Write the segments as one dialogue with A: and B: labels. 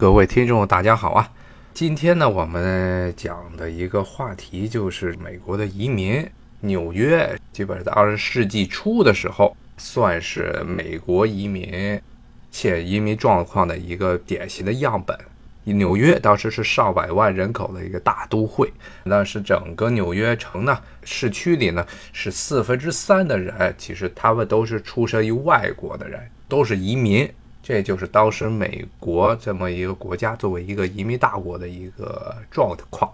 A: 各位听众，大家好啊！今天呢，我们讲的一个话题就是美国的移民。纽约基本上在二十世纪初的时候，算是美国移民且移民状况的一个典型的样本。纽约当时是上百万人口的一个大都会，但是整个纽约城呢，市区里呢是四分之三的人，其实他们都是出生于外国的人，都是移民。这就是当时美国这么一个国家作为一个移民大国的一个状况。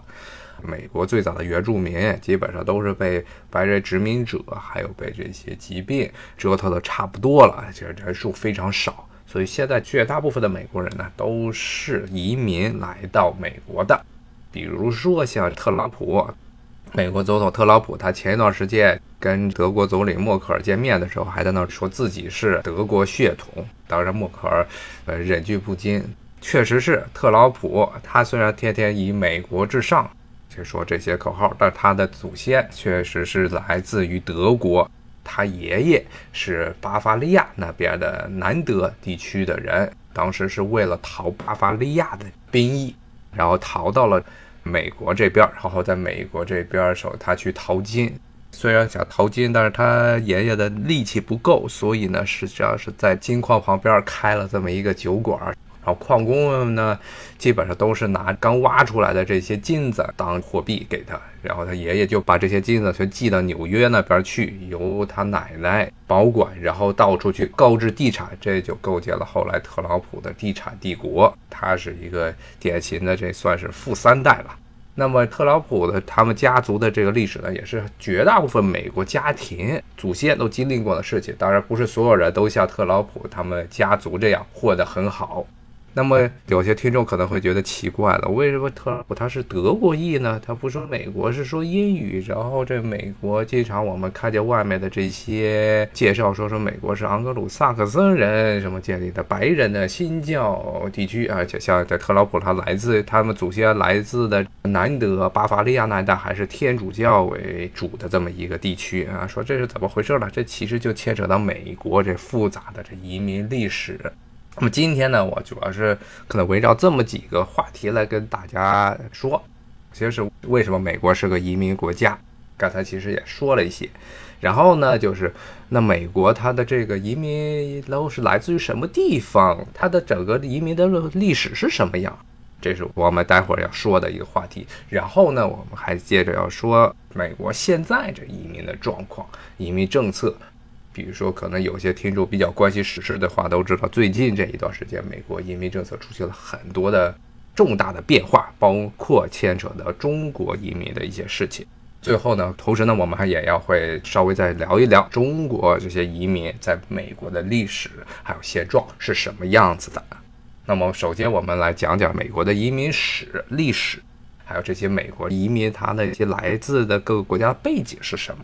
A: 美国最早的原住民基本上都是被白人殖民者，还有被这些疾病折腾的差不多了，其实人数非常少。所以现在绝大部分的美国人呢，都是移民来到美国的。比如说像特朗普，美国总统特朗普，他前一段时间跟德国总理默克尔见面的时候，还在那说自己是德国血统。当然，默克尔呃忍俊不禁，确实是特朗普。他虽然天天以美国至上。就说这些口号，但他的祖先确实是来自于德国，他爷爷是巴伐利亚那边的南德地区的人，当时是为了逃巴伐利亚的兵役，然后逃到了美国这边，然后在美国这边的时候，他去淘金，虽然想淘金，但是他爷爷的力气不够，所以呢，实际上是在金矿旁边开了这么一个酒馆。然后矿工们呢，基本上都是拿刚挖出来的这些金子当货币给他，然后他爷爷就把这些金子全寄到纽约那边去，由他奶奶保管，然后到处去购置地产，这就构建了后来特朗普的地产帝国。他是一个典型的，这算是富三代了。那么特朗普的他们家族的这个历史呢，也是绝大部分美国家庭祖先都经历过的事情。当然，不是所有人都像特朗普他们家族这样混得很好。那么有些听众可能会觉得奇怪了，为什么特朗普他是德国裔呢？他不说美国，是说英语。然后这美国经常我们看见外面的这些介绍说说美国是盎格鲁撒克森人什么建立的白人的新教地区，而且像在特朗普他来自他们祖先来自的南德巴伐利亚那一带还是天主教为主的这么一个地区啊，说这是怎么回事呢？这其实就牵扯到美国这复杂的这移民历史。那么今天呢，我主要是可能围绕这么几个话题来跟大家说，其实是为什么美国是个移民国家，刚才其实也说了一些。然后呢，就是那美国它的这个移民都是来自于什么地方，它的整个移民的历史是什么样，这是我们待会儿要说的一个话题。然后呢，我们还接着要说美国现在这移民的状况、移民政策。比如说，可能有些听众比较关心时事的话，都知道最近这一段时间，美国移民政策出现了很多的重大的变化，包括牵扯到中国移民的一些事情。最后呢，同时呢，我们还也要会稍微再聊一聊中国这些移民在美国的历史还有现状是什么样子的。那么，首先我们来讲讲美国的移民史历史，还有这些美国移民他的一些来自的各个国家背景是什么。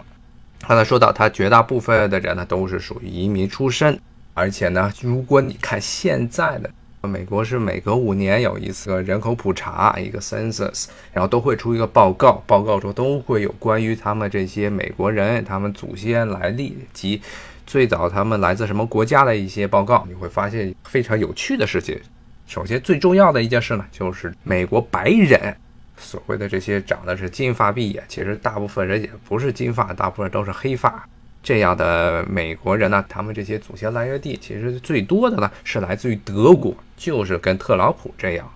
A: 刚才说到，他绝大部分的人呢都是属于移民出身，而且呢，如果你看现在的美国是每隔五年有一次人口普查，一个 census，然后都会出一个报告，报告中都会有关于他们这些美国人他们祖先来历及最早他们来自什么国家的一些报告，你会发现非常有趣的事情。首先最重要的一件事呢，就是美国白人。所谓的这些长得是金发碧眼，其实大部分人也不是金发，大部分都是黑发。这样的美国人呢，他们这些祖先来源地其实最多的呢是来自于德国，就是跟特朗普这样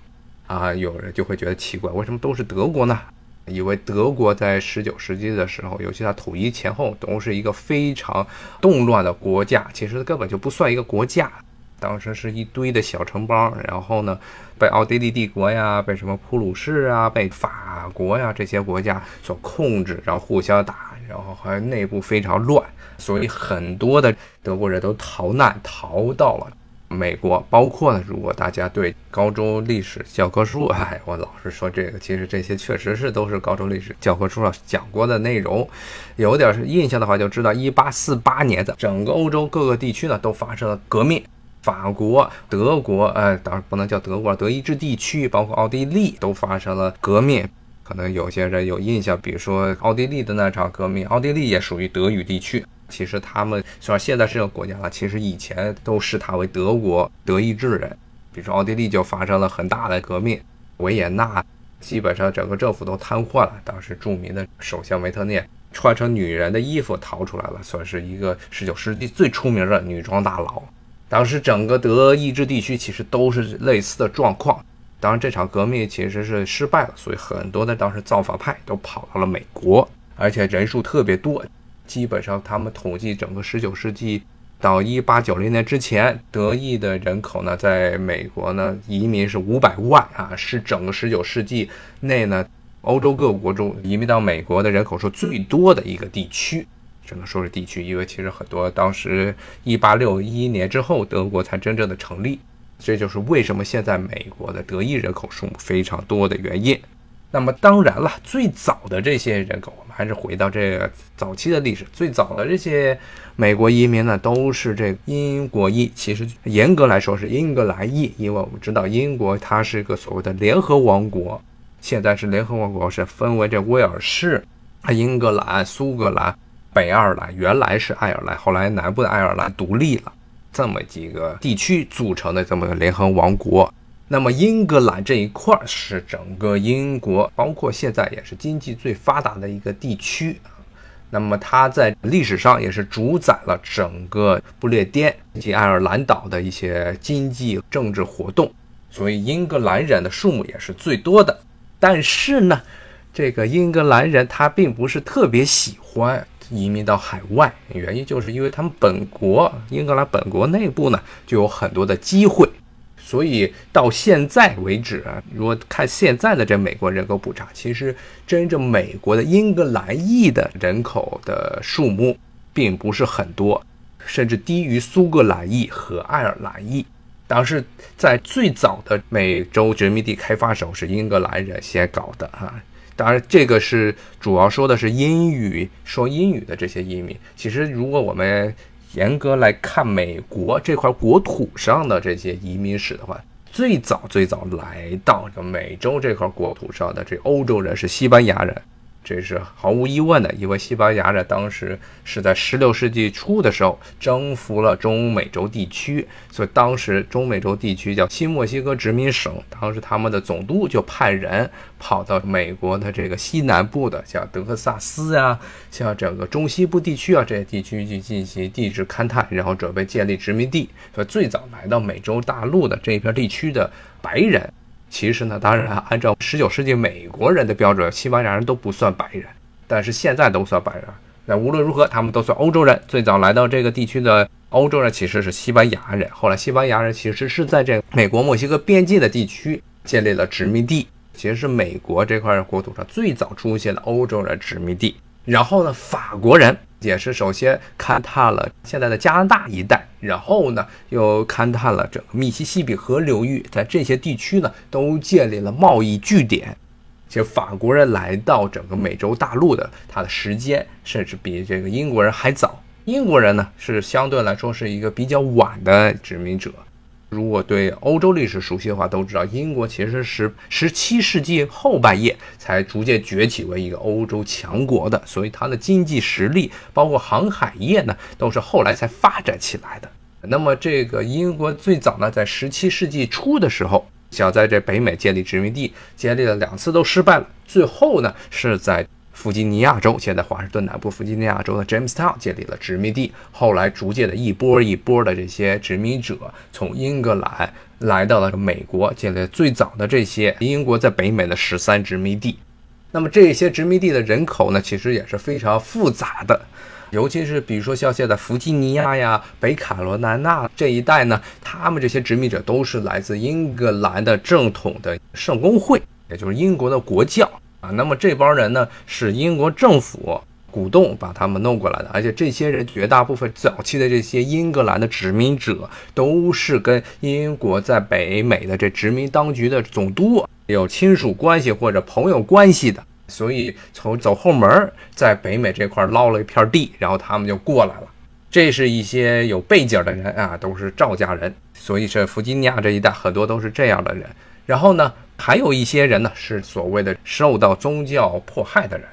A: 啊。有人就会觉得奇怪，为什么都是德国呢？以为德国在十九世纪的时候，尤其它统一前后，都是一个非常动乱的国家，其实根本就不算一个国家。当时是一堆的小城邦，然后呢，被奥地利帝国呀，被什么普鲁士啊，被法国呀这些国家所控制，然后互相打，然后还内部非常乱，所以很多的德国人都逃难逃到了美国。包括呢，如果大家对高中历史教科书，哎，我老是说这个，其实这些确实是都是高中历史教科书上讲过的内容。有点是印象的话，就知道一八四八年的整个欧洲各个地区呢都发生了革命。法国、德国，呃，当然不能叫德国，德意志地区，包括奥地利，都发生了革命。可能有些人有印象，比如说奥地利的那场革命，奥地利也属于德语地区。其实他们虽然现在是个国家了，其实以前都视他为德国、德意志人。比如说奥地利就发生了很大的革命，维也纳基本上整个政府都瘫痪了。当时著名的首相维特涅穿成女人的衣服逃出来了，算是一个19世纪最出名的女装大佬。当时整个德意志地区其实都是类似的状况。当然，这场革命其实是失败了，所以很多的当时造反派都跑到了美国，而且人数特别多。基本上，他们统计整个19世纪到1890年之前，德裔的人口呢，在美国呢移民是500万啊，是整个19世纪内呢欧洲各国中移民到美国的人口数最多的一个地区。只能说是地区，因为其实很多当时1861年之后，德国才真正的成立。这就是为什么现在美国的德裔人口数目非常多的原因。那么当然了，最早的这些人口，我们还是回到这个早期的历史。最早的这些美国移民呢，都是这英国裔。其实严格来说是英格兰裔，因为我们知道英国它是一个所谓的联合王国。现在是联合王国是分为这威尔士、英格兰、苏格兰、北爱尔兰，原来是爱尔兰，后来南部的爱尔兰独立了。这么几个地区组成的这么个联合王国，那么英格兰这一块是整个英国，包括现在也是经济最发达的一个地区。那么它在历史上也是主宰了整个不列颠及爱尔兰岛的一些经济政治活动，所以英格兰人的数目也是最多的。但是呢，这个英格兰人他并不是特别喜欢。移民到海外，原因就是因为他们本国英格兰本国内部呢就有很多的机会，所以到现在为止啊，如果看现在的这美国人口普查，其实真正美国的英格兰裔的人口的数目并不是很多，甚至低于苏格兰裔和爱尔兰裔。当时在最早的美洲殖民地开发时候，是英格兰人先搞的哈。当然，这个是主要说的是英语说英语的这些移民。其实，如果我们严格来看美国这块国土上的这些移民史的话，最早最早来到美洲这块国土上的这欧洲人是西班牙人。这是毫无疑问的，因为西班牙人当时是在16世纪初的时候征服了中美洲地区，所以当时中美洲地区叫新墨西哥殖民省。当时他们的总督就派人跑到美国的这个西南部的，像德克萨斯啊，像整个中西部地区啊这些地区去进行地质勘探，然后准备建立殖民地。所以最早来到美洲大陆的这一片地区的白人。其实呢，当然按照十九世纪美国人的标准，西班牙人都不算白人，但是现在都算白人。那无论如何，他们都算欧洲人。最早来到这个地区的欧洲人其实是西班牙人，后来西班牙人其实是在这个美国墨西哥边境的地区建立了殖民地，其实是美国这块国土上最早出现的欧洲人殖民地。然后呢，法国人。也是首先勘探了现在的加拿大一带，然后呢又勘探了整个密西西比河流域，在这些地区呢都建立了贸易据点。其实法国人来到整个美洲大陆的，他的时间甚至比这个英国人还早。英国人呢是相对来说是一个比较晚的殖民者。如果对欧洲历史熟悉的话，都知道英国其实是十七世纪后半叶才逐渐崛起为一个欧洲强国的，所以它的经济实力，包括航海业呢，都是后来才发展起来的。那么，这个英国最早呢，在十七世纪初的时候，想在这北美建立殖民地，建立了两次都失败了，最后呢，是在。弗吉尼亚州，现在华盛顿南部弗吉尼亚州的 Jamestown 建立了殖民地。后来逐渐的一波一波的这些殖民者从英格兰来到了美国，建立最早的这些英国在北美的十三殖民地。那么这些殖民地的人口呢，其实也是非常复杂的，尤其是比如说像现在弗吉尼亚呀、北卡罗来纳这一带呢，他们这些殖民者都是来自英格兰的正统的圣公会，也就是英国的国教。啊，那么这帮人呢，是英国政府鼓动把他们弄过来的，而且这些人绝大部分早期的这些英格兰的殖民者，都是跟英国在北美的这殖民当局的总督有亲属关系或者朋友关系的，所以从走后门在北美这块捞了一片地，然后他们就过来了。这是一些有背景的人啊，都是赵家人，所以这弗吉尼亚这一带很多都是这样的人。然后呢？还有一些人呢，是所谓的受到宗教迫害的人，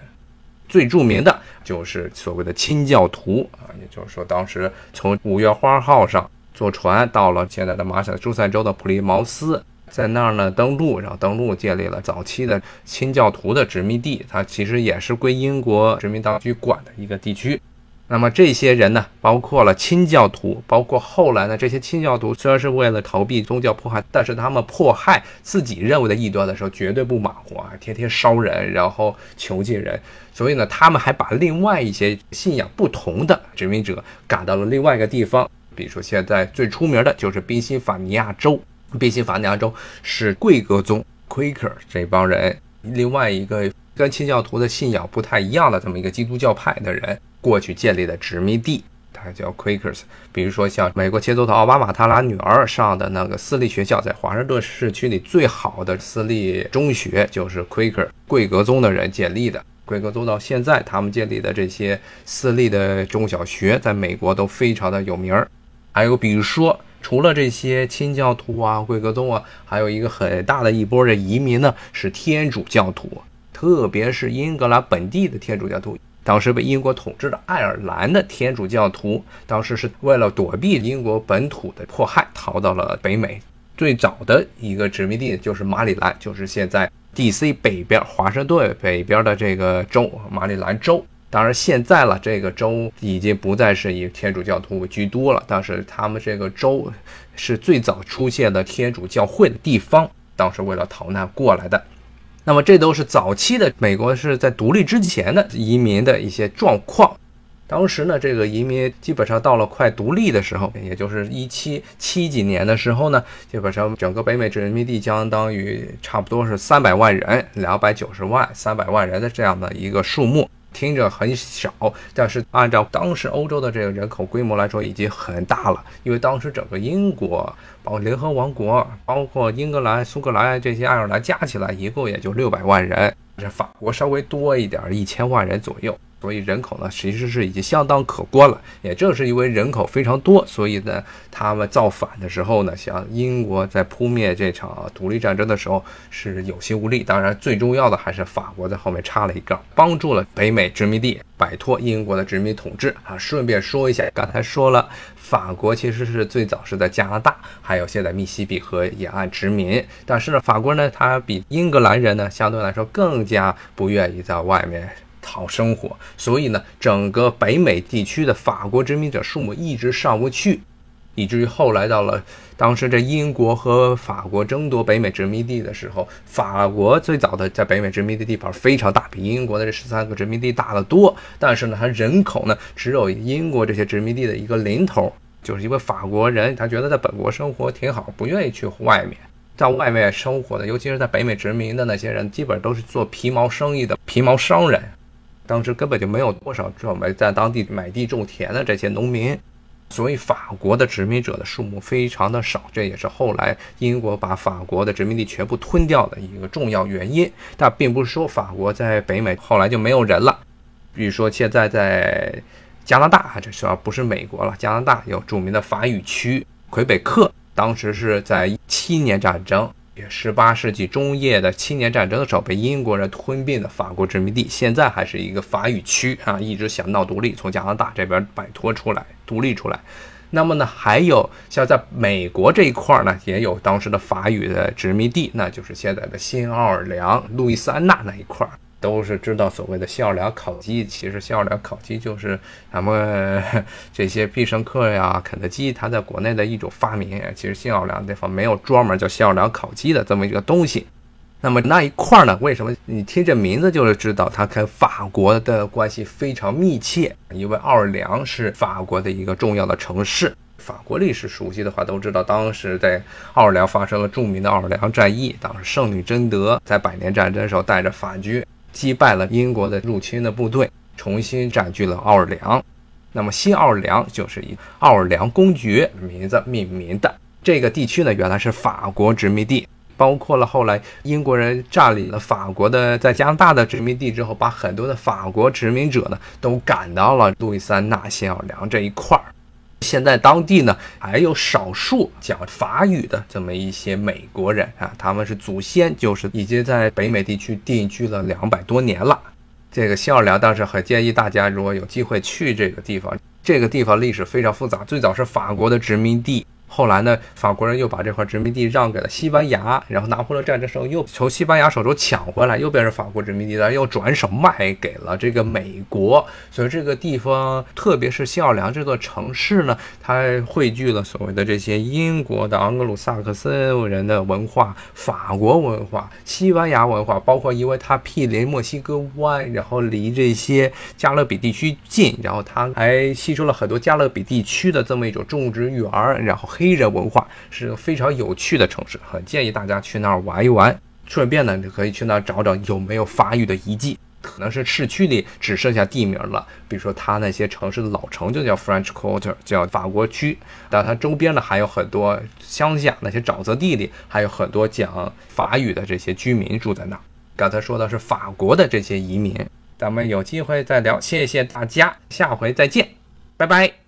A: 最著名的就是所谓的清教徒啊，也就是说，当时从五月花号上坐船到了现在的马萨诸塞州的普利茅斯，在那儿呢登陆，然后登陆建立了早期的清教徒的殖民地，它其实也是归英国殖民当局管的一个地区。那么这些人呢，包括了清教徒，包括后来呢这些清教徒，虽然是为了逃避宗教迫害，但是他们迫害自己认为的异端的时候，绝对不马虎啊，天天烧人，然后囚禁人。所以呢，他们还把另外一些信仰不同的殖民者赶到了另外一个地方，比如说现在最出名的就是宾夕法尼亚州，宾夕法尼亚州是贵格宗 （Quaker） 这帮人，另外一个跟清教徒的信仰不太一样的这么一个基督教派的人。过去建立的殖民地，它叫 Quakers。比如说像美国前总统奥巴马他俩女儿上的那个私立学校，在华盛顿市区里最好的私立中学，就是 Quaker 贵格宗的人建立的。贵格宗到现在，他们建立的这些私立的中小学，在美国都非常的有名儿。还有比如说，除了这些清教徒啊、贵格宗啊，还有一个很大的一波的移民呢，是天主教徒，特别是英格兰本地的天主教徒。当时被英国统治的爱尔兰的天主教徒，当时是为了躲避英国本土的迫害，逃到了北美。最早的一个殖民地就是马里兰，就是现在 D.C. 北边、华盛顿北边的这个州——马里兰州。当然，现在了，这个州已经不再是以天主教徒居多了，但是他们这个州是最早出现的天主教会的地方，当时为了逃难过来的。那么这都是早期的美国是在独立之前的移民的一些状况。当时呢，这个移民基本上到了快独立的时候，也就是一七七几年的时候呢，基本上整个北美殖民地相当于差不多是三百万人，两百九十万、三百万人的这样的一个数目。听着很少，但是按照当时欧洲的这个人口规模来说，已经很大了。因为当时整个英国、包括联合王国、包括英格兰、苏格兰这些爱尔兰加起来，一共也就六百万人。这法国稍微多一点，一千万人左右。所以人口呢，其实是已经相当可观了。也正是因为人口非常多，所以呢，他们造反的时候呢，像英国在扑灭这场独立战争的时候是有心无力。当然，最重要的还是法国在后面插了一杠，帮助了北美殖民地摆脱英国的殖民统治啊。顺便说一下，刚才说了，法国其实是最早是在加拿大，还有现在密西比河沿岸殖民。但是呢，法国呢，他比英格兰人呢，相对来说更加不愿意在外面。讨生活，所以呢，整个北美地区的法国殖民者数目一直上不去，以至于后来到了当时这英国和法国争夺北美殖民地的时候，法国最早的在北美殖民地地盘非常大，比英国的这十三个殖民地大得多。但是呢，它人口呢只有英国这些殖民地的一个零头，就是因为法国人他觉得在本国生活挺好，不愿意去外面，在外面生活的，尤其是在北美殖民的那些人，基本都是做皮毛生意的皮毛商人。当时根本就没有多少准备在当地买地种田的这些农民，所以法国的殖民者的数目非常的少，这也是后来英国把法国的殖民地全部吞掉的一个重要原因。但并不是说法国在北美后来就没有人了，比如说现在在加拿大，这是不是美国了？加拿大有著名的法语区魁北克，当时是在七年战争。十八世纪中叶的七年战争的时候，被英国人吞并的法国殖民地，现在还是一个法语区啊，一直想闹独立，从加拿大这边摆脱出来，独立出来。那么呢，还有像在美国这一块呢，也有当时的法语的殖民地，那就是现在的新奥尔良、路易斯安那那一块。都是知道所谓的新奥尔良烤鸡，其实新奥尔良烤鸡就是咱们 这些必胜客呀、肯德基，它在国内的一种发明。其实新奥尔良地方没有专门叫新奥尔良烤鸡的这么一个东西。那么那一块呢，为什么你听这名字就是知道它跟法国的关系非常密切？因为奥尔良是法国的一个重要的城市。法国历史熟悉的话都知道，当时在奥尔良发生了著名的奥尔良战役，当时圣女贞德在百年战争时候带着法军。击败了英国的入侵的部队，重新占据了奥尔良。那么新奥尔良就是以奥尔良公爵名字命名的。这个地区呢，原来是法国殖民地，包括了后来英国人占领了法国的在加拿大的殖民地之后，把很多的法国殖民者呢都赶到了路易斯安那新奥尔良这一块儿。现在当地呢还有少数讲法语的这么一些美国人啊，他们是祖先就是已经在北美地区定居了两百多年了。这个新奥尔良当时很建议大家，如果有机会去这个地方，这个地方历史非常复杂，最早是法国的殖民地。后来呢，法国人又把这块殖民地让给了西班牙，然后拿破仑战争时候又从西班牙手中抢回来，又变成法国殖民地了，又转手卖给了这个美国。所以这个地方，特别是新奥尔良这座城市呢，它汇聚了所谓的这些英国的盎格鲁撒克森人的文化、法国文化、西班牙文化，包括因为它毗邻墨西哥湾，然后离这些加勒比地区近，然后它还吸收了很多加勒比地区的这么一种种植园，然后黑。黑人文化是个非常有趣的城市，很建议大家去那儿玩一玩。顺便呢，你可以去那儿找找有没有法语的遗迹。可能是市区里只剩下地名了，比如说它那些城市的老城就叫 French Quarter，叫法国区。但它周边呢还有很多乡下那些沼泽地里，还有很多讲法语的这些居民住在那儿。刚才说的是法国的这些移民，咱们有机会再聊。谢谢大家，下回再见，拜拜。